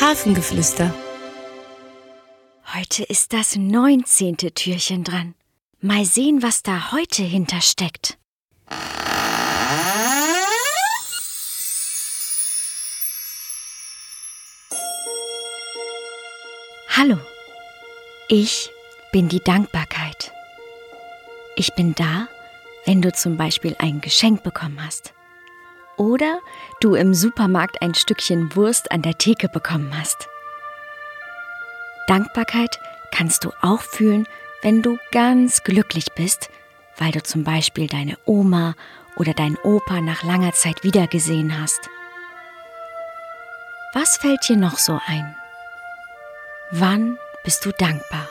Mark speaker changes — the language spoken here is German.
Speaker 1: Hafengeflüster.
Speaker 2: Heute ist das neunzehnte Türchen dran. Mal sehen, was da heute hintersteckt. Hallo, ich bin die Dankbarkeit. Ich bin da, wenn du zum Beispiel ein Geschenk bekommen hast. Oder du im Supermarkt ein Stückchen Wurst an der Theke bekommen hast. Dankbarkeit kannst du auch fühlen, wenn du ganz glücklich bist, weil du zum Beispiel deine Oma oder deinen Opa nach langer Zeit wiedergesehen hast. Was fällt dir noch so ein? Wann bist du dankbar?